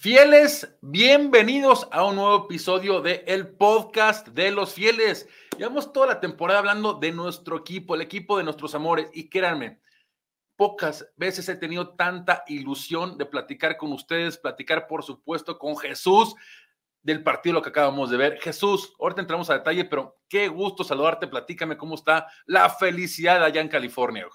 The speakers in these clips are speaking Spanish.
Fieles, bienvenidos a un nuevo episodio de el podcast de los fieles. Llevamos toda la temporada hablando de nuestro equipo, el equipo de nuestros amores. Y créanme, pocas veces he tenido tanta ilusión de platicar con ustedes, platicar por supuesto con Jesús del partido lo que acabamos de ver. Jesús, ahorita entramos a detalle, pero qué gusto saludarte. Platícame cómo está la felicidad allá en California.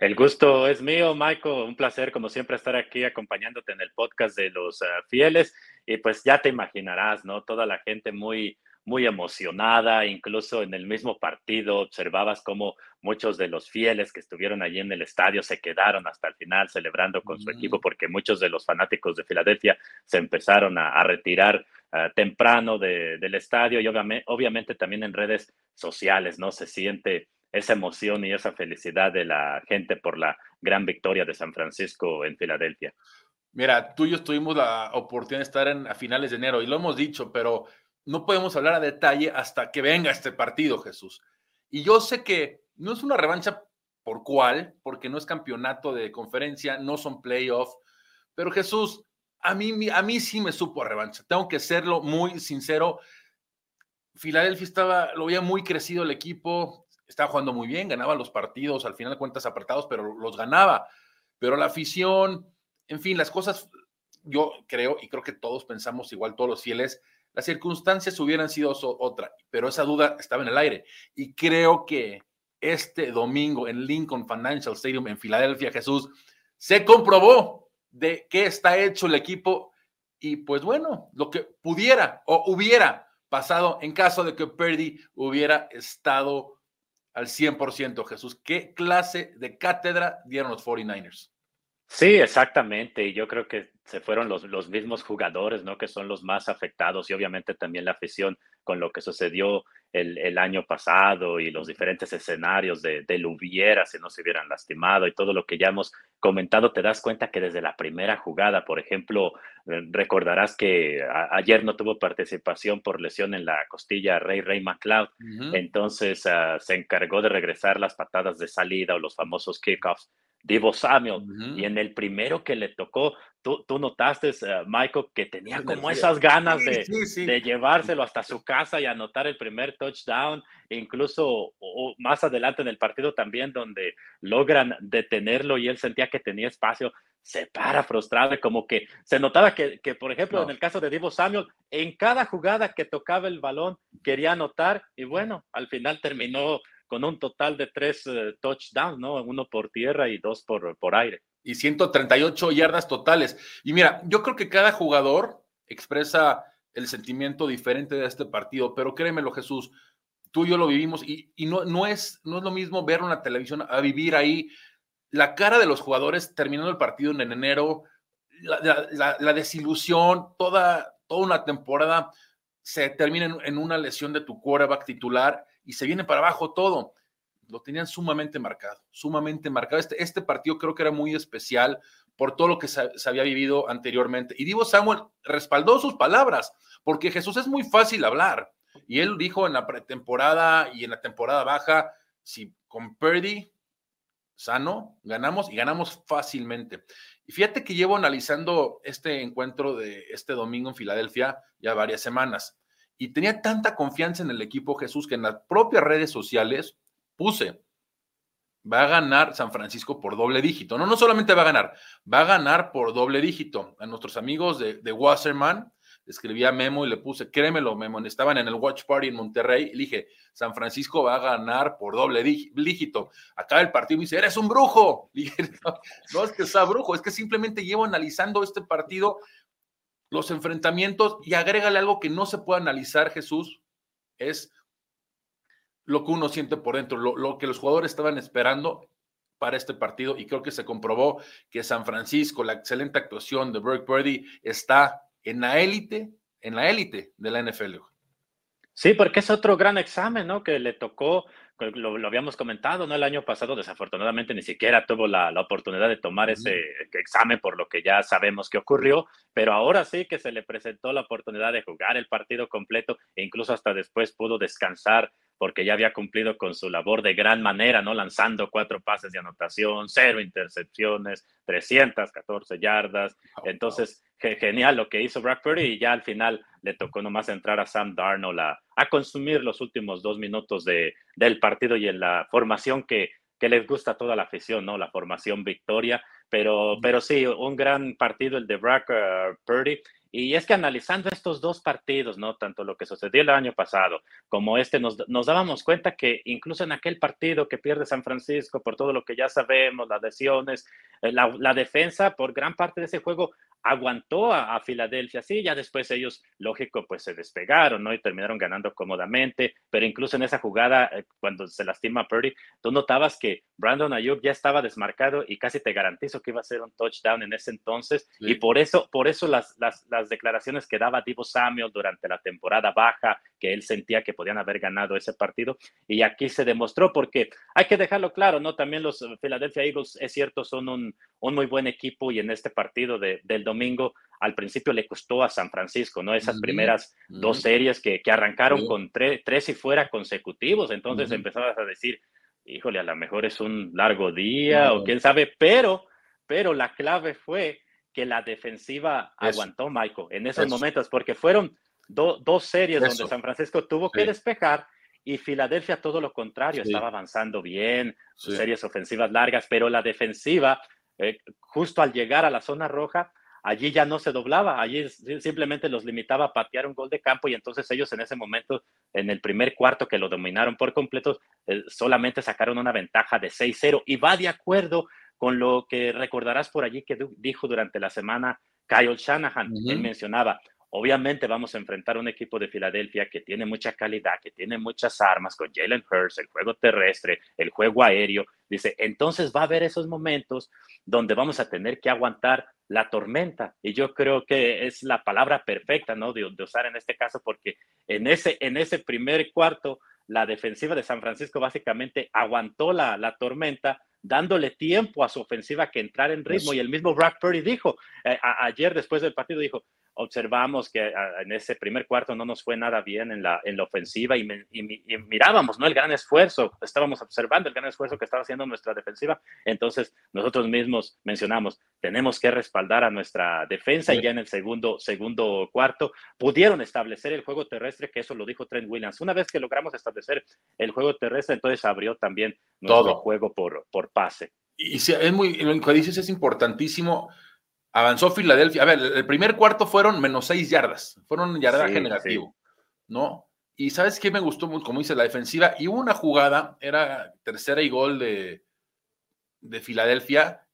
El gusto es mío, Michael. Un placer, como siempre, estar aquí acompañándote en el podcast de los uh, fieles. Y pues ya te imaginarás, ¿no? Toda la gente muy, muy emocionada, incluso en el mismo partido observabas cómo muchos de los fieles que estuvieron allí en el estadio se quedaron hasta el final celebrando con su equipo porque muchos de los fanáticos de Filadelfia se empezaron a, retirar uh, temprano del estadio y obviamente, obviamente también en redes sociales, ¿no? Se siente esa emoción y esa felicidad de la gente por la gran victoria de San Francisco en Filadelfia. Mira, tú y yo tuvimos la oportunidad de estar en, a finales de enero y lo hemos dicho, pero no podemos hablar a detalle hasta que venga este partido, Jesús. Y yo sé que no es una revancha por cuál, porque no es campeonato de conferencia, no son playoffs, pero Jesús, a mí, a mí sí me supo a revancha. Tengo que serlo muy sincero. Filadelfia estaba, lo veía muy crecido el equipo, estaba jugando muy bien, ganaba los partidos, al final de cuentas apretados, pero los ganaba. Pero la afición, en fin, las cosas, yo creo y creo que todos pensamos igual, todos los fieles, las circunstancias hubieran sido otra, pero esa duda estaba en el aire. Y creo que este domingo en Lincoln Financial Stadium en Filadelfia, Jesús, se comprobó de qué está hecho el equipo y pues bueno, lo que pudiera o hubiera pasado en caso de que Purdy hubiera estado al 100%, Jesús. ¿Qué clase de cátedra dieron los 49ers? Sí, exactamente. Y yo creo que se fueron los, los mismos jugadores, ¿no? Que son los más afectados y obviamente también la afición con lo que sucedió el, el año pasado y los diferentes escenarios de, de hubiera si no se hubieran lastimado y todo lo que ya hemos comentado, te das cuenta que desde la primera jugada, por ejemplo, eh, recordarás que ayer no tuvo participación por lesión en la costilla Ray Ray McLeod, entonces uh, se encargó de regresar las patadas de salida o los famosos kickoffs Divo Samuel. Y en el primero que le tocó, tú, tú notaste, uh, Michael, que tenía como esas ganas de, de, llevárselo hasta su casa y anotar el primer touchdown, e incluso más adelante en el partido también, donde logran detenerlo y él sentía que tenía espacio, se para frustrado como que se notaba que, que por ejemplo, en el caso de Divo Samuel, en cada jugada que tocaba el balón quería anotar y bueno, al final terminó con un total de tres eh, touchdowns, ¿no? Uno por tierra y dos por, por aire. Y 138 yardas totales. Y mira, yo creo que cada jugador expresa el sentimiento diferente de este partido, pero créemelo, Jesús, tú y yo lo vivimos y, no, no, es, no es lo mismo ver una televisión a vivir ahí. La cara de los jugadores terminando el partido en enero, la, desilusión, toda, toda una temporada se termina en, en una lesión de tu quarterback titular y se viene para abajo todo. Lo tenían sumamente marcado, sumamente marcado. Este, este partido creo que era muy especial por todo lo que se, había vivido anteriormente. Y Divo Samuel respaldó sus palabras, porque Jesús es muy fácil hablar. Y él dijo en la pretemporada y en la temporada baja, si con Purdy sano, ganamos y ganamos fácilmente. Y fíjate que llevo analizando este encuentro de este domingo en Filadelfia ya varias semanas y tenía tanta confianza en el equipo Jesús que en las propias redes sociales puse, va a ganar San Francisco por doble dígito. No, no solamente va a ganar, va a ganar por doble dígito. A nuestros amigos de, de Wasserman, escribía Memo y le puse, créemelo, Memo, estaban en el Watch Party en Monterrey y dije, San Francisco va a ganar por doble dígito. Acá el partido me dice, eres un brujo. dije, no es que sea brujo, es que simplemente llevo analizando este partido los enfrentamientos y agrégale algo que no se puede analizar, Jesús, es lo que uno siente por dentro, lo, que los jugadores estaban esperando para este partido y creo que se comprobó que San Francisco, la excelente actuación de Burke Purdy está en la élite, en la élite de la NFL. Sí, porque es otro gran examen, ¿no? Que le tocó lo, habíamos comentado, ¿no? El año pasado, desafortunadamente, ni siquiera tuvo la, oportunidad de tomar ese examen por lo que ya sabemos que ocurrió, pero ahora sí que se le presentó la oportunidad de jugar el partido completo e incluso hasta después pudo descansar porque ya había cumplido con su labor de gran manera, ¿no? Lanzando cuatro pases de anotación, cero intercepciones, 314 yardas. Entonces, genial lo que hizo Brock Purdy y ya al final le tocó nomás entrar a Sam Darnold a, a consumir los últimos dos minutos de, del partido y en la formación que, que les gusta a toda la afición, ¿no? La formación victoria, pero, pero sí, un gran partido el de Brock uh, Purdy y es que analizando estos dos partidos, ¿no? Tanto lo que sucedió el año pasado como este, nos, nos dábamos cuenta que incluso en aquel partido que pierde San Francisco, por todo lo que ya sabemos, las lesiones, eh, la, la defensa, por gran parte de ese juego, aguantó a, Filadelfia, sí, ya después ellos, lógico, pues se despegaron, ¿no? Y terminaron ganando cómodamente, pero incluso en esa jugada, eh, cuando se lastima Purdy, tú notabas que Brandon Ayuk ya estaba desmarcado y casi te garantizo que iba a ser un touchdown en ese entonces, y por eso, por eso las, las, las declaraciones que daba Divo Samuel durante la temporada baja, que él sentía que podían haber ganado ese partido, y aquí se demostró, porque hay que dejarlo claro, ¿no? También los Philadelphia Eagles, es cierto, son un, un muy buen equipo y en este partido de, del domingo al principio le costó a San Francisco, ¿no? Esas primeras dos series que, que arrancaron con tres y fuera consecutivos, entonces empezabas a decir, híjole, a lo mejor es un largo día o quién sabe, pero, pero la clave fue que la defensiva aguantó, Michael, en esos momentos, porque fueron dos series donde San Francisco tuvo que despejar y Filadelfia todo lo contrario, estaba avanzando bien, series ofensivas largas, pero la defensiva, eh, justo al llegar a la zona roja, allí ya no se doblaba, allí simplemente los limitaba a patear un gol de campo y entonces ellos en ese momento, en el primer cuarto que lo dominaron por completo, eh, solamente sacaron una ventaja de 6-0 y va de acuerdo con lo que recordarás por allí que dijo durante la semana Kyle Shanahan. Él mencionaba, Obviamente vamos a enfrentar un equipo de Filadelfia que tiene mucha calidad, que tiene muchas armas con Jalen Hurts, el juego terrestre, el juego aéreo. Dice, entonces va a haber esos momentos donde vamos a tener que aguantar la tormenta. Y yo creo que es la palabra perfecta, ¿no? De, usar en este caso, porque en ese, en ese primer cuarto, la defensiva de San Francisco básicamente aguantó la, la tormenta, dándole tiempo a su ofensiva que entrar en ritmo. Y el mismo Brock Purdy dijo, eh, ayer después del partido, dijo, observamos que ah, en ese primer cuarto no nos fue nada bien en la, en la ofensiva y, mirábamos ¿no? el gran esfuerzo, estábamos observando el gran esfuerzo que estaba haciendo nuestra defensiva. Entonces, nosotros mismos mencionamos, tenemos que respaldar a nuestra defensa y ya en el segundo, segundo cuarto pudieron establecer el juego terrestre, que eso lo dijo Trent Williams. Una vez que logramos establecer el juego terrestre, entonces abrió también nuestro juego por, por pase. Y es muy, lo que dices es importantísimo Avanzó Filadelfia. A ver, el primer cuarto fueron menos seis yardas. Fueron un yardaje negativo, ¿no? Y ¿sabes qué me gustó mucho? Como dice la defensiva. Y hubo una jugada, era tercera y gol de, de Filadelfia.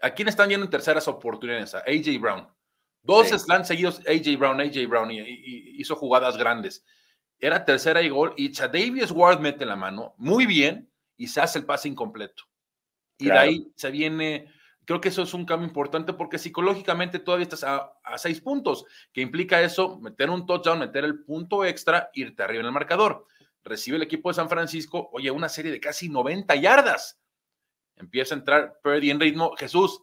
¿A quién están en terceras oportunidades? A AJ Brown. Dos slants seguidos, AJ Brown, AJ Brown, y, hizo jugadas grandes. Era tercera y gol, y Chadavius Ward mete la mano muy bien y se hace el pase incompleto. Y de ahí se viene Creo que eso es un cambio importante porque psicológicamente todavía estás a, seis puntos, que implica eso, meter un touchdown, meter el punto extra, irte arriba en el marcador. Recibe el equipo de San Francisco, oye, una serie de casi 90 yardas. Empieza a entrar Purdy en ritmo. Jesús,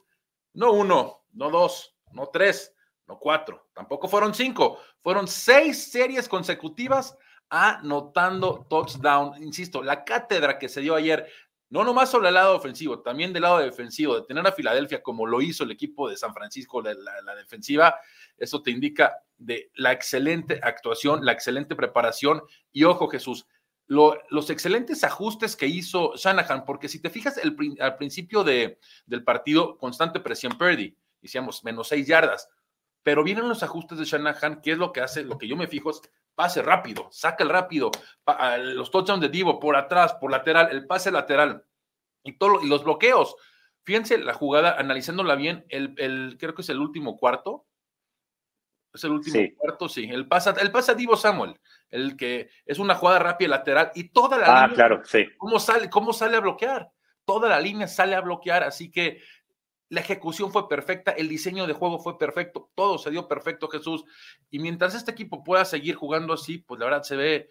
no uno, no dos, no tres, no cuatro, tampoco fueron cinco, fueron seis series consecutivas anotando touchdown. Insisto, la cátedra que se dio ayer no nomás sobre el lado ofensivo, también del lado defensivo, de tener a Filadelfia como lo hizo el equipo de San Francisco, la, defensiva, eso te indica de la excelente actuación, la excelente preparación y ojo Jesús, los excelentes ajustes que hizo Shanahan, porque si te fijas al principio de, del partido, constante presión Purdy, decíamos menos seis yardas, pero vienen los ajustes de Shanahan, ¿qué es lo que hace? Lo que yo me fijo es pase rápido, saca el rápido, los touchdowns de Divo por atrás, por lateral, el pase lateral y, todo, y los bloqueos. Fíjense la jugada, analizándola bien, el, creo que es el último cuarto. Es el último cuarto, sí. El pasa, el pasa Divo Samuel, el que es una jugada rápida lateral y toda la ah, línea. claro, sí. ¿cómo sale, ¿Cómo sale a bloquear? Toda la línea sale a bloquear, así que la ejecución fue perfecta, el diseño de juego fue perfecto, todo se dio perfecto, Jesús. Y mientras este equipo pueda seguir jugando así, pues la verdad se ve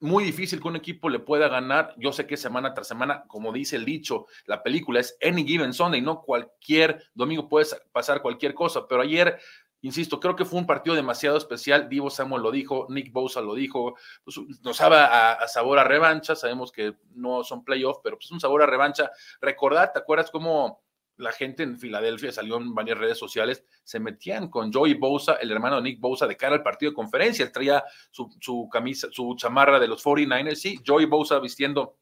muy difícil que un equipo le pueda ganar. Yo sé que semana tras semana, como dice el dicho, la película es any given Sunday, no cualquier domingo puede pasar cualquier cosa, pero ayer Insisto, creo que fue un partido demasiado especial. Divo Samuel lo dijo, Nick Bosa lo dijo. Pues, nos sabe a, sabor a revancha. Sabemos que no son playoffs, pero pues un sabor a revancha. Recordad, ¿te acuerdas cómo la gente en Filadelfia salió en varias redes sociales, se metían con Joey Bosa, el hermano de Nick Bosa, de cara al partido de conferencia. Traía su, su camisa, su chamarra de los 49ers, sí, Joey Bosa vistiendo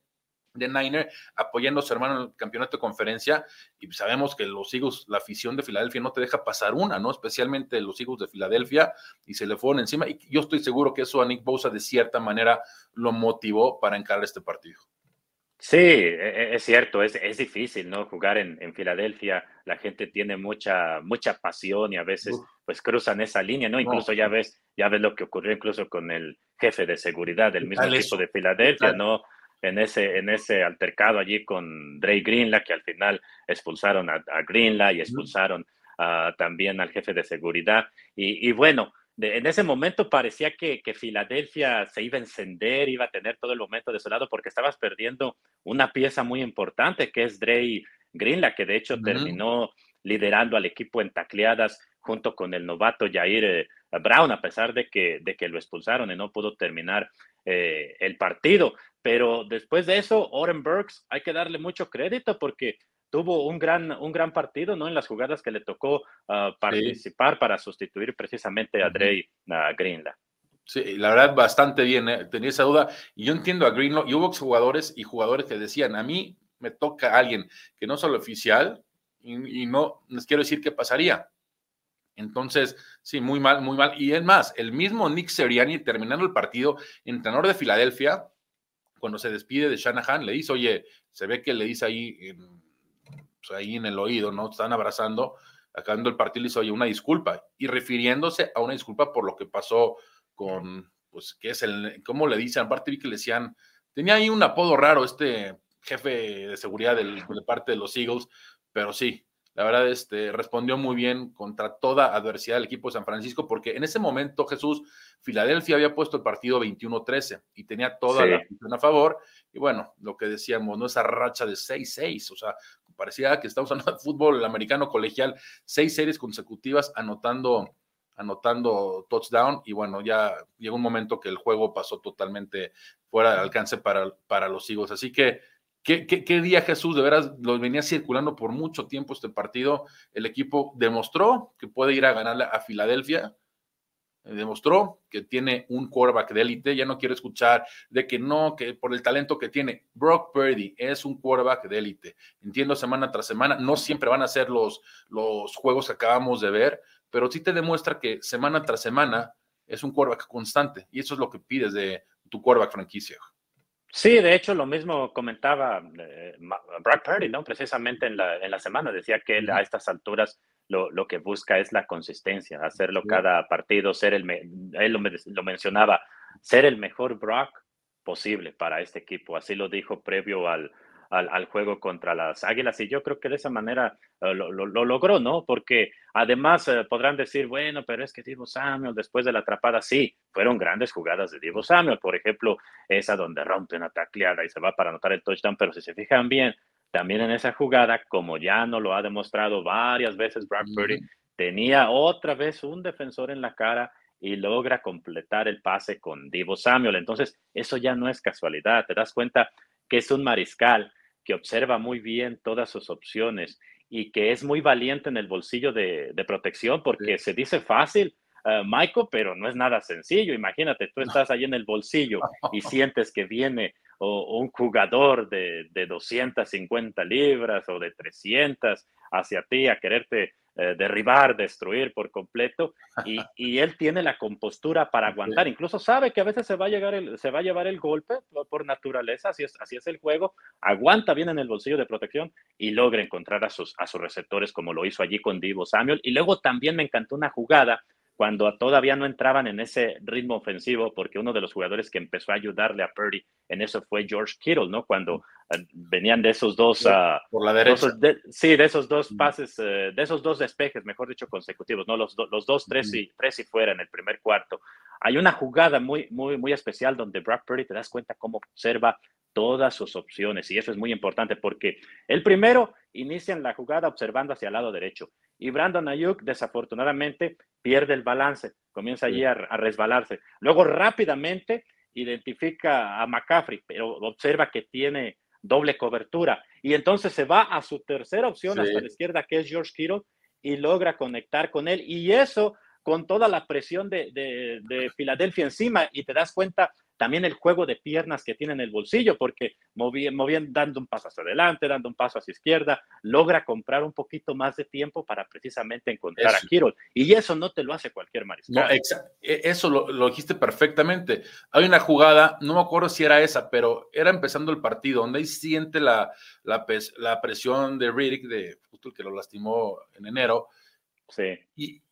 de Niner, apoyando a su hermano en el campeonato de conferencia. Y sabemos que los Eagles, la afición de Filadelfia no te deja pasar una, ¿no? Especialmente los Eagles de Filadelfia, y se le fueron encima. Y yo estoy seguro que eso a Nick Bosa de cierta manera lo motivó para encarar este partido. Sí, e, e, es cierto, es, es difícil, ¿no? Jugar en, en, Filadelfia, la gente tiene mucha, mucha pasión y a veces pues cruzan esa línea, ¿no? Incluso ya ves, ya ves lo que ocurrió incluso con el jefe de seguridad del mismo equipo de Filadelfia, ¿no? en ese, en ese altercado allí con Dre Greenla, que al final expulsaron a, a Greenla y expulsaron también al jefe de seguridad. Y, bueno, en ese momento parecía que, que, Filadelfia se iba a encender, iba a tener todo el momento de su lado, porque estabas perdiendo una pieza muy importante, que es Dre Greenla, que de hecho terminó liderando al equipo en tacleadas junto con el novato Jair eh, Brown, a pesar de que, de que lo expulsaron y no pudo terminar eh, el partido. Pero después de eso, Oren Burks, hay que darle mucho crédito porque tuvo un gran, un gran partido, ¿no? En las jugadas que le tocó ah, participar para sustituir precisamente a Dre a Greenla. Sí, la verdad, bastante bien, ¿eh? tenía esa duda. Y yo entiendo a Greenlaw, y hubo jugadores y jugadores que decían, a mí me toca alguien que no solo oficial, y, y no les quiero decir qué pasaría. Entonces, sí, muy mal, muy mal. Y es más, el mismo Nick Seriani, terminando el partido, entrenador de Filadelfia, cuando se despide de Shanahan, le dice, oye, se ve que le dice ahí, en, pues, ahí en el oído, ¿no? Están abrazando, acabando el partido, le dice, oye, una disculpa. Y refiriéndose a una disculpa por lo que pasó con, pues, ¿qué es el, cómo le dicen? Aparte vi que le decían, tenía ahí un apodo raro este jefe de seguridad del, de parte de los Eagles, pero sí, la verdad, este, respondió muy bien contra toda adversidad del equipo de San Francisco, porque en ese momento, Jesús, Filadelfia había puesto el partido 21-13 y tenía toda la afición a favor. Y bueno, lo que decíamos, ¿no? Esa racha de 6-6, o sea, parecía que estamos hablando de fútbol americano colegial, seis series consecutivas anotando anotando touchdown y bueno, ya llegó un momento que el juego pasó totalmente fuera de alcance para, para los Eagles. Así que ¿Qué, día Jesús? De veras, lo venía circulando por mucho tiempo este partido. El equipo demostró que puede ir a ganarle a Filadelfia. Demostró que tiene un quarterback de élite. Ya no quiero escuchar de que no, que por el talento que tiene. Brock Purdy es un quarterback de élite. Entiendo semana tras semana. No siempre van a ser los, los juegos que acabamos de ver, pero sí te demuestra que semana tras semana es un quarterback constante. Y eso es lo que pides de tu quarterback franquicia. Sí, de hecho, lo mismo comentaba eh, Brad Purdy, ¿no? Precisamente en la, en la semana, decía que él a estas alturas lo, lo, que busca es la consistencia, hacerlo cada partido, ser el, él lo, lo, mencionaba, ser el mejor Brock posible para este equipo. Así lo dijo previo al, al, juego contra las Águilas y yo creo que de esa manera eh, lo, logró, ¿no? Porque además eh, podrán decir, bueno, pero es que Divo Samuel después de la atrapada, sí, fueron grandes jugadas de Divo Samuel, por ejemplo, esa donde rompe una tacleada y se va para anotar el touchdown, pero si se fijan bien, también en esa jugada, como ya no lo ha demostrado varias veces Brad Purdy, tenía otra vez un defensor en la cara y logra completar el pase con Divo Samuel. Entonces, eso ya no es casualidad. Te das cuenta que es un mariscal que observa muy bien todas sus opciones y que es muy valiente en el bolsillo de, protección porque se dice fácil, uh, Michael, pero no es nada sencillo. Imagínate, tú estás ahí en el bolsillo y sientes que viene un jugador de, de 250 libras o de 300 hacia ti a quererte eh, derribar, destruir por completo, y, y, él tiene la compostura para aguantar, incluso sabe que a veces se va a, llegar el, se va a llevar el golpe por, naturaleza, así es, así es el juego, aguanta bien en el bolsillo de protección y logra encontrar a sus, a sus receptores como lo hizo allí con Divo Samuel, y luego también me encantó una jugada cuando todavía no entraban en ese ritmo ofensivo, porque uno de los jugadores que empezó a ayudarle a Purdy en eso fue George Kittle, ¿no? Cuando eh, venían de esos dos... Ah, por la derecha. sí, de esos dos pases, eh, de esos dos despejes, mejor dicho, consecutivos, ¿no? Los, los dos, tres y, tres y fuera en el primer cuarto. Hay una jugada muy, muy, muy especial donde Brock Purdy te das cuenta cómo observa todas sus opciones. Y eso es muy importante porque el primero inicia en la jugada observando hacia el lado derecho. Y Brandon Ayuk, desafortunadamente, pierde el balance, comienza allí a, resbalarse. Luego rápidamente identifica a McCaffrey, pero observa que tiene doble cobertura. y entonces se va a su tercera opción hasta la izquierda, que es George Kittle, y logra conectar con él. Y eso con toda la presión de, de, de Filadelfia encima, y te das cuenta también el juego de piernas que tiene en el bolsillo, porque moviendo, dando un paso hacia adelante, dando un paso hacia izquierda, logra comprar un poquito más de tiempo para precisamente encontrar a Kiro. Y eso no te lo hace cualquier mariscal. No, e, eso lo, lo, dijiste perfectamente. Hay una jugada, no me acuerdo si era esa, pero era empezando el partido, donde ahí siente la, la, la presión de Riddick, de justo el que lo lastimó en enero. Sí. Y,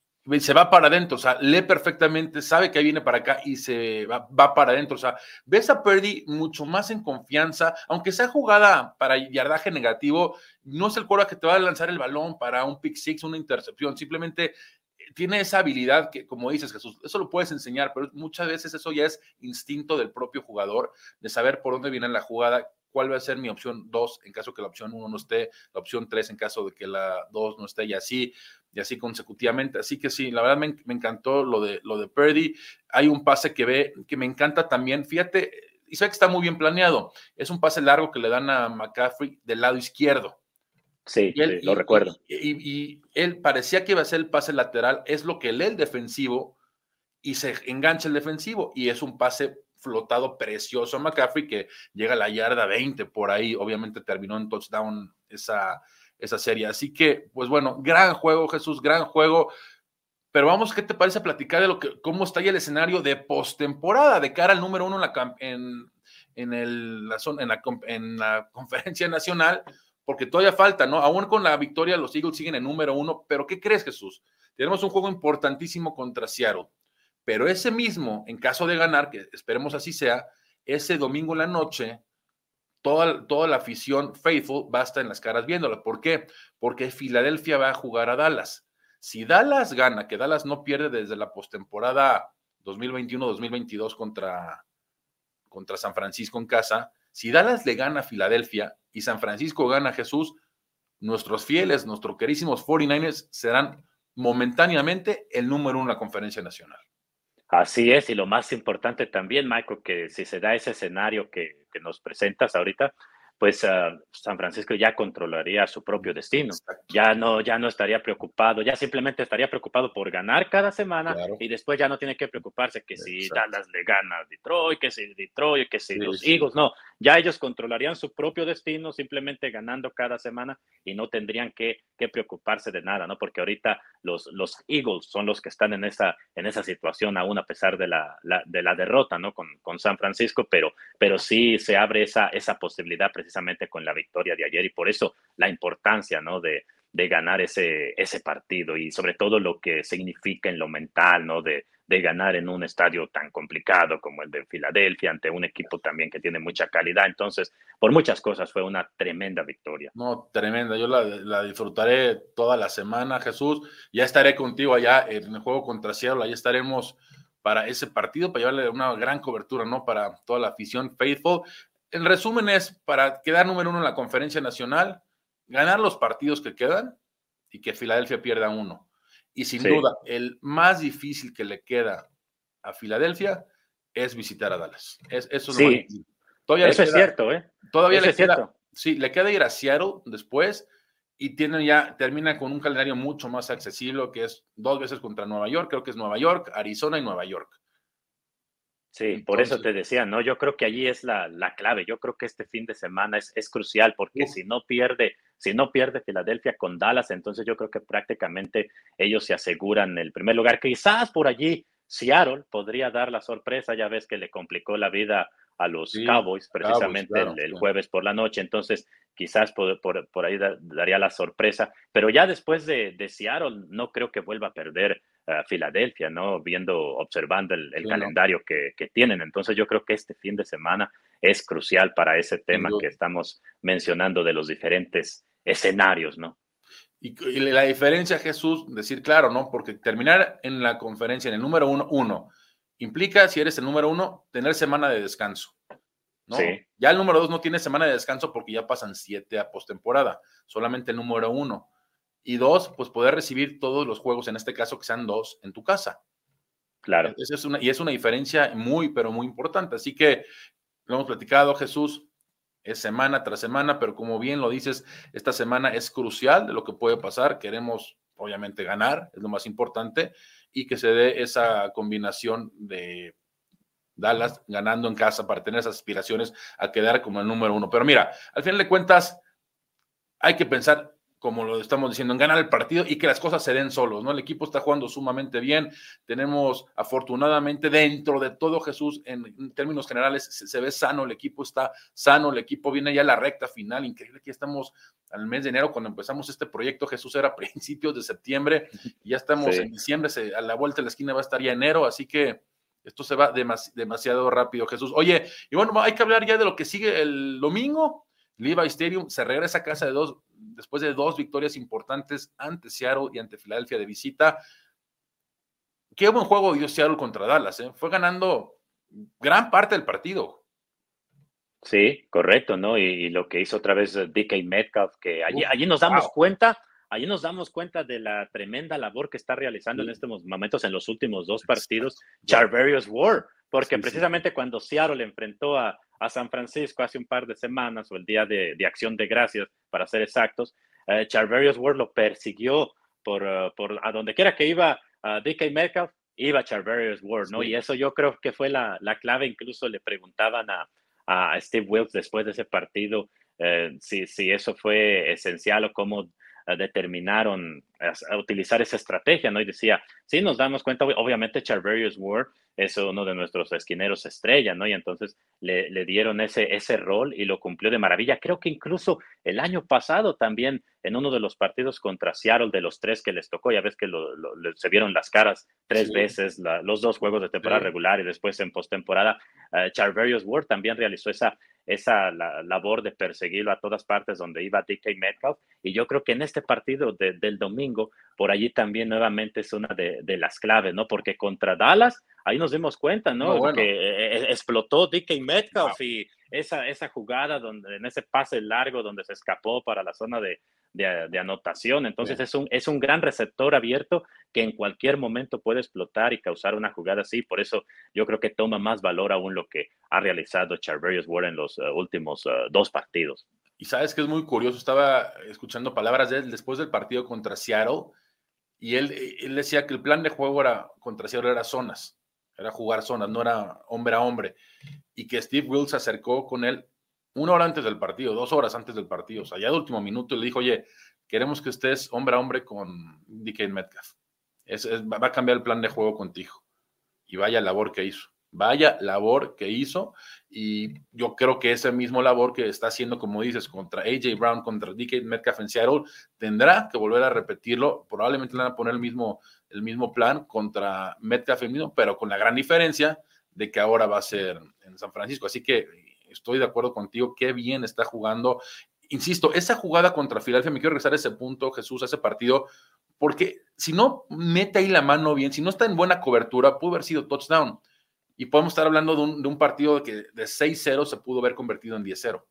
se va para adentro, o sea, lee perfectamente, sabe que viene para acá y se va, para adentro, o sea, ves a Purdy mucho más en confianza, aunque sea jugada para yardaje negativo, no es el cuero que te va a lanzar el balón para un pick six, una intercepción, simplemente eh, tiene esa habilidad que, como dices Jesús, eso lo puedes enseñar, pero muchas veces eso ya es instinto del propio jugador, de saber por dónde viene la jugada, cuál va a ser mi opción 2 en caso que la opción 1 no esté, la opción 3 en caso de que la 2 no esté y así y así consecutivamente. Así que sí, la verdad me, encantó lo de, lo de Purdy. Hay un pase que ve, que me encanta también. Fíjate, y que está muy bien planeado. Es un pase largo que le dan a McCaffrey del lado izquierdo. Sí, lo recuerdo. Y, él parecía que iba a ser el pase lateral, es lo que lee el defensivo y se engancha el defensivo y es un pase flotado precioso a McCaffrey que llega a la yarda 20 por ahí, obviamente terminó en touchdown esa, esa serie. Así que, pues bueno, gran juego, Jesús, gran juego. Pero vamos, ¿qué te parece platicar de lo que, cómo está ya el escenario de postemporada de cara al número uno en la, en, en, el, la, en, la, en la conferencia nacional? Porque todavía falta, ¿no? Aún con la victoria, los Eagles siguen en número uno. Pero ¿qué crees, Jesús? Tenemos un juego importantísimo contra Seattle. Pero ese mismo, en caso de ganar, que esperemos así sea, ese domingo en la noche, toda, la afición faithful va a estar en las caras viéndolo. ¿Por qué? Porque Filadelfia va a jugar a Dallas. Si Dallas gana, que Dallas no pierde desde la postemporada 2021-2022 contra, contra San Francisco en casa, si Dallas le gana a Filadelfia y San Francisco gana a Jesús, nuestros fieles, nuestros querísimos 49ers serán momentáneamente el número uno en la conferencia nacional. Así es, y lo más importante también, Michael, que si se da ese escenario que, que nos presentas ahorita, pues ah, San Francisco ya controlaría su propio destino. Ya no, ya no estaría preocupado, ya simplemente estaría preocupado por ganar cada semana y después ya no tiene que preocuparse que si Dallas le gana a Detroit, que si Detroit, que si los Eagles, no, ya ellos controlarían su propio destino simplemente ganando cada semana y no tendrían que, que preocuparse de nada, ¿no? Porque ahorita los, los Eagles son los que están en esa, en esa situación aún a pesar de la, de la derrota, ¿no? Con, con San Francisco, pero, pero sí se abre esa, esa posibilidad precisamente con la victoria de ayer y por eso la importancia, ¿no? De, de ganar ese, ese partido y sobre todo lo que significa en lo mental, ¿no? De, de ganar en un estadio tan complicado como el de Filadelfia, ante un equipo también que tiene mucha calidad. Entonces, por muchas cosas fue una tremenda victoria. No, tremenda. Yo la, disfrutaré toda la semana, Jesús. Ya estaré contigo allá en el juego contra Seattle. Ahí estaremos para ese partido, para llevarle una gran cobertura, ¿no? Para toda la afición faithful. En resumen es para quedar número uno en la conferencia nacional, ganar los partidos que quedan y que Filadelfia pierda uno. Y sin duda, el más difícil que le queda a Filadelfia es visitar a Dallas. Es, eso sí. todavía eso es cierto, ¿eh? Todavía le queda, sí, le queda ir a Seattle después y tiene ya, termina con un calendario mucho más accesible, que es dos veces contra Nueva York, creo que es Nueva York, Arizona y Nueva York. Sí, por eso te decía, ¿no? Yo creo que allí es la, clave. Yo creo que este fin de semana es, es crucial porque si no pierde, si no pierde Filadelfia con Dallas, entonces yo creo que prácticamente ellos se aseguran el primer lugar. Quizás por allí Seattle podría dar la sorpresa, ya ves que le complicó la vida a los Cowboys precisamente el, jueves por la noche, entonces quizás por, por, ahí daría la sorpresa, pero ya después de, de Seattle no creo que vuelva a perder Filadelfia, ¿no? Viendo, observando el, calendario que, tienen. Entonces yo creo que este fin de semana es crucial para ese tema que estamos mencionando de los diferentes escenarios, ¿no? Y, la diferencia, Jesús, decir claro, ¿no? Porque terminar en la conferencia en el número uno, uno, implica, si eres el número uno, tener semana de descanso. ¿no? Ya el número dos no tiene semana de descanso porque ya pasan siete a postemporada, solamente el número uno. Y dos, pues poder recibir todos los juegos, en este caso que sean dos, en tu casa. Claro. Es una, y es una diferencia muy, pero muy importante. Así que lo hemos platicado, Jesús. es semana tras semana, pero como bien lo dices, esta semana es crucial de lo que puede pasar. Queremos, obviamente, ganar, es lo más importante, y que se dé esa combinación de Dallas ganando en casa para tener esas aspiraciones a quedar como el número uno. Pero mira, al final de cuentas, hay que pensar como lo estamos diciendo, en ganar el partido y que las cosas se den solos, ¿no? El equipo está jugando sumamente bien. Tenemos, afortunadamente, dentro de todo, Jesús, en, términos generales, se, ve sano, el equipo está sano, el equipo viene ya a la recta final. Increíble que ya estamos al mes de enero, cuando empezamos este proyecto, Jesús era a principios de septiembre, y ya estamos en diciembre, a la vuelta de la esquina va a estar ya enero, así que esto se va demasiado rápido, Jesús. Oye, y bueno, hay que hablar ya de lo que sigue el domingo. Levi Stadium se regresa a casa de dos, después de dos victorias importantes ante Seattle y ante Filadelfia de visita. Qué buen juego dio Seattle contra Dallas, ¿eh? fue ganando gran parte del partido. Sí, correcto, ¿no? Y, lo que hizo otra vez DK Metcalf, que allí, allí nos damos cuenta, allí nos damos cuenta de la tremenda labor que está realizando en estos momentos en los últimos dos partidos Charverius Ward, porque precisamente cuando Seattle enfrentó a, a San Francisco hace un par de semanas, o el día de, acción de gracias, para ser exactos, uh, Charverius Ward lo persiguió por, uh, por a donde quiera que iba uh, DK Metcalf, iba Charverius Ward, ¿no? Y eso yo creo que fue la, la clave, incluso le preguntaban a, a Steve Wilkes después de ese partido eh, si, si eso fue esencial o cómo determinaron a, utilizar esa estrategia, ¿no? Y decía, sí, nos damos cuenta, obviamente Charverius Ward es uno de nuestros esquineros estrella, ¿no? Y entonces le, le, dieron ese, ese rol y lo cumplió de maravilla. Creo que incluso el año pasado también en uno de los partidos contra Seattle, de los tres que les tocó, ya ves que lo, se vieron las caras tres veces, los dos juegos de temporada regular y después en postemporada, uh, Charverius Ward también realizó esa, esa labor de perseguirlo a todas partes donde iba DK Metcalf. Y yo creo que en este partido del domingo, por allí también nuevamente es una de, de las claves, ¿no? Porque contra Dallas, ahí nos dimos cuenta, ¿no? Que eh, eh, explotó DK Metcalf y esa, esa jugada donde, en ese pase largo donde se escapó para la zona de, de, anotación. Entonces es un, es un gran receptor abierto que en cualquier momento puede explotar y causar una jugada así. Por eso yo creo que toma más valor aún lo que ha realizado Charverius Ward en los eh, últimos dos partidos. Y sabes que es muy curioso, estaba escuchando palabras de él después del partido contra Seattle y él, él decía que el plan de juego era contra Seattle era zonas era jugar zonas, no era hombre a hombre. Y que Steve Wills se acercó con él una hora antes del partido, dos horas antes del partido, o sea, ya de último minuto, y le dijo, oye, queremos que estés hombre a hombre con DK Metcalf. va a cambiar el plan de juego contigo. Y vaya labor que hizo. Vaya labor que hizo. Y yo creo que ese mismo labor que está haciendo, como dices, contra AJ Brown, contra DK Metcalf en Seattle, tendrá que volver a repetirlo. Probablemente le van a poner el mismo el mismo plan contra Metcalf mismo, pero con la gran diferencia de que ahora va a ser en San Francisco. Así que estoy de acuerdo contigo, qué bien está jugando. Insisto, esa jugada contra Filadelfia, me quiero regresar a ese punto, Jesús, a ese partido, porque si no mete ahí la mano bien, si no está en buena cobertura, pudo haber sido touchdown. Y podemos estar hablando de un, de un partido que de 6-0 se pudo haber convertido en 10-0.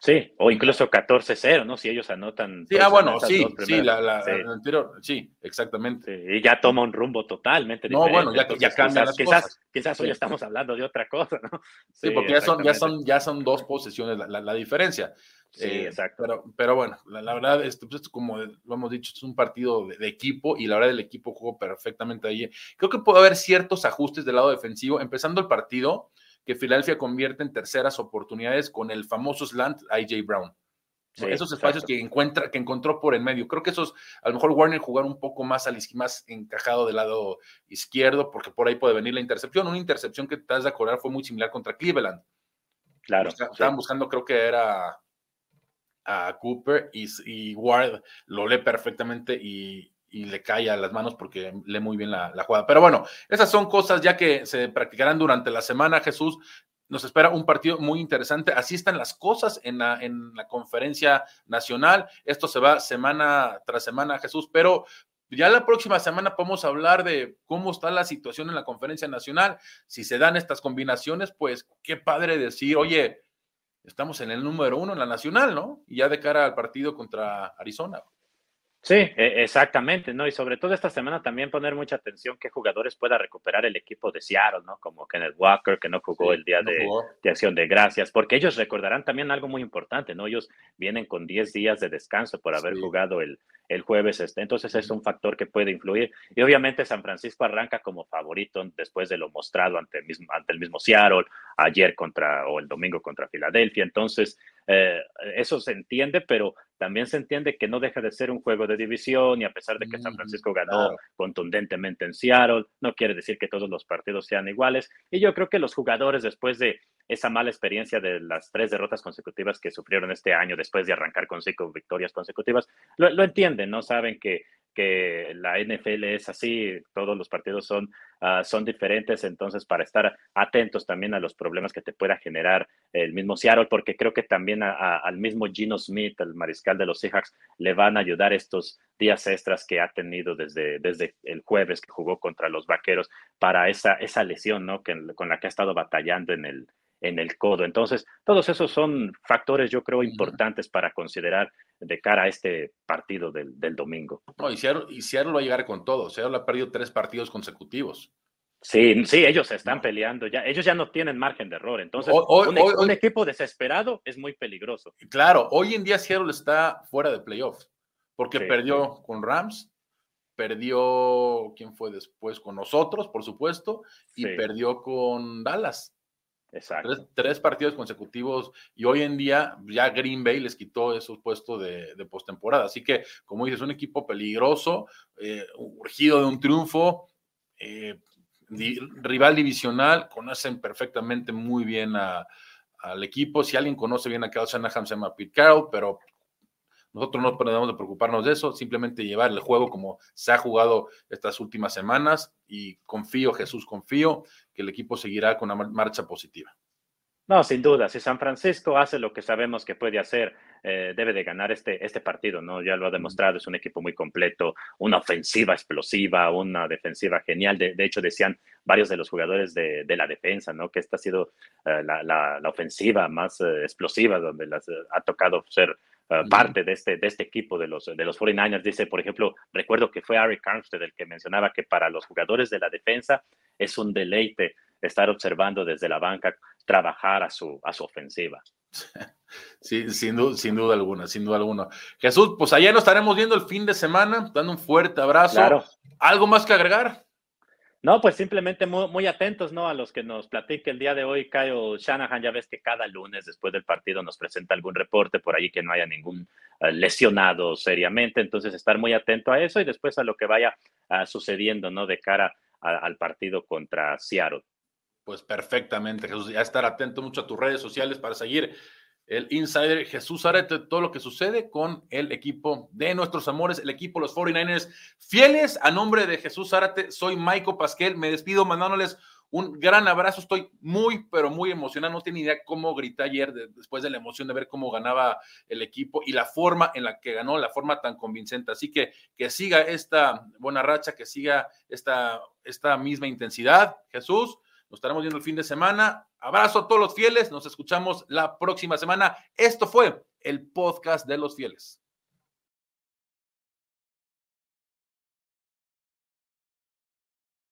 Sí, o incluso 14-0, ¿no? Si ellos anotan. Sí, ah, bueno, sí, sí, la, la, anterior, sí, exactamente. y ya toma un rumbo totalmente no, bueno, ya, ya cambia quizás, quizás, quizás, hoy estamos hablando de otra cosa, ¿no? Sí, porque ya son, ya, son, ya son dos posesiones la, la diferencia. Sí, eh, exacto. Pero, pero bueno, la, verdad, esto, pues, como lo hemos dicho, es un partido de, de, equipo y la verdad el equipo jugó perfectamente ahí. Creo que puede haber ciertos ajustes del lado defensivo. Empezando el partido, que Filadelfia convierte en terceras oportunidades con el famoso slant AJ Brown. esos espacios que encuentra, que encontró por en medio. Creo que esos, a lo mejor Warner jugar un poco más, al, más encajado del lado izquierdo, porque por ahí puede venir la intercepción. Una intercepción que te has de acordar fue muy similar contra Cleveland. Claro. Estaban buscando, creo que era a Cooper y, y Ward lo lee perfectamente y, y le cae a las manos porque lee muy bien la, jugada. Pero bueno, esas son cosas ya que se practicarán durante la semana, Jesús. Nos espera un partido muy interesante. Así están las cosas en la, en la conferencia nacional. Esto se va semana tras semana, Jesús, pero ya la próxima semana podemos hablar de cómo está la situación en la conferencia nacional. Si se dan estas combinaciones, pues qué padre decir, oye, estamos en el número uno en la nacional, ¿no? Y ya de cara al partido contra Arizona. Sí, e, exactamente, ¿no? Y sobre todo esta semana también poner mucha atención que jugadores pueda recuperar el equipo de Seattle, ¿no? Como Kenneth Walker, que no jugó el día de, de, acción de gracias, porque ellos recordarán también algo muy importante, ¿no? Ellos vienen con 10 días de descanso por haber jugado el, el jueves. Este. Entonces es un factor que puede influir. Y obviamente San Francisco arranca como favorito después de lo mostrado ante el mismo, ante el mismo Seattle, ayer contra o el domingo contra Filadelfia. Entonces, eh, eso se entiende, pero también se entiende que no deja de ser un juego de división y a pesar de que San Francisco ganó contundentemente en Seattle, no quiere decir que todos los partidos sean iguales. Y yo creo que los jugadores después de esa mala experiencia de las tres derrotas consecutivas que sufrieron este año después de arrancar con cinco victorias consecutivas, lo, entienden, ¿no? Saben que, que la NFL es así, todos los partidos son, uh, son diferentes, entonces para estar atentos también a los problemas que te pueda generar el mismo Seattle, porque creo que también al mismo Gino Smith, el mariscal de los Seahawks, le van a ayudar estos días extras que ha tenido desde, desde el jueves que jugó contra los Vaqueros para esa, esa lesión, ¿no? Que, con la que ha estado batallando en el, en el codo. Entonces, todos esos son factores, yo creo, importantes para considerar de cara a este partido del, domingo. No, y Seattle, y Seattle va a llegar con todo. Seattle ha perdido tres partidos consecutivos. Sí, sí, ellos están peleando ya. Ellos ya no tienen margen de error. Entonces, un, equipo desesperado es muy peligroso. Claro, hoy en día Seattle está fuera de playoffs porque perdió con Rams, perdió, ¿quién fue después? Con nosotros, por supuesto, y perdió con Dallas. Exacto. Tres, partidos consecutivos y hoy en día ya Green Bay les quitó esos puestos de, postemporada. Así que, como dices, un equipo peligroso, eh, urgido de un triunfo, eh, rival divisional, conocen perfectamente muy bien al equipo. Si alguien conoce bien a Kyle Shanahan, se llama Pete Carroll, pero nosotros no podemos de preocuparnos de eso, simplemente llevar el juego como se ha jugado estas últimas semanas y confío, Jesús, confío que el equipo seguirá con una marcha positiva. No, sin duda, si San Francisco hace lo que sabemos que puede hacer, eh, debe de ganar este, este partido, ¿no? Ya lo ha demostrado, es un equipo muy completo, una ofensiva explosiva, una defensiva genial. De, hecho, decían varios de los jugadores de, la defensa, ¿no? Que esta ha sido eh, la, ofensiva más eh, explosiva, donde las ha tocado ser parte de este, de este equipo de los, de los 49ers. Dice, por ejemplo, recuerdo que fue Ari Armstead el que mencionaba que para los jugadores de la defensa es un deleite estar observando desde la banca trabajar a su, a su ofensiva. Sí, sin duda, sin duda alguna, sin duda alguna. Jesús, pues allá nos estaremos viendo el fin de semana, dando un fuerte abrazo. ¿Algo más que agregar? No, pues simplemente muy, atentos, ¿no? A los que nos platique el día de hoy, Kyle Shanahan, ya ves que cada lunes después del partido nos presenta algún reporte por ahí que no haya ningún eh, lesionado seriamente, entonces estar muy atento a eso y después a lo que vaya ah, sucediendo, ¿no? De cara al partido contra Seattle. Pues perfectamente, Jesús, ya estar atento mucho a tus redes sociales para seguir el insider Jesús Arete, todo lo que sucede con el equipo de nuestros amores, el equipo los 49ers fieles. A nombre de Jesús Arate, soy Michael Pasquel, me despido mandándoles un gran abrazo, estoy muy, pero muy emocionado, no tiene idea cómo grité ayer después de la emoción de ver cómo ganaba el equipo y la forma en la que ganó, la forma tan convincente. Así que que siga esta buena racha, que siga esta, esta misma intensidad, Jesús. Nos estaremos viendo el fin de semana. Abrazo a todos los fieles. Nos escuchamos la próxima semana. Esto fue el podcast de los fieles.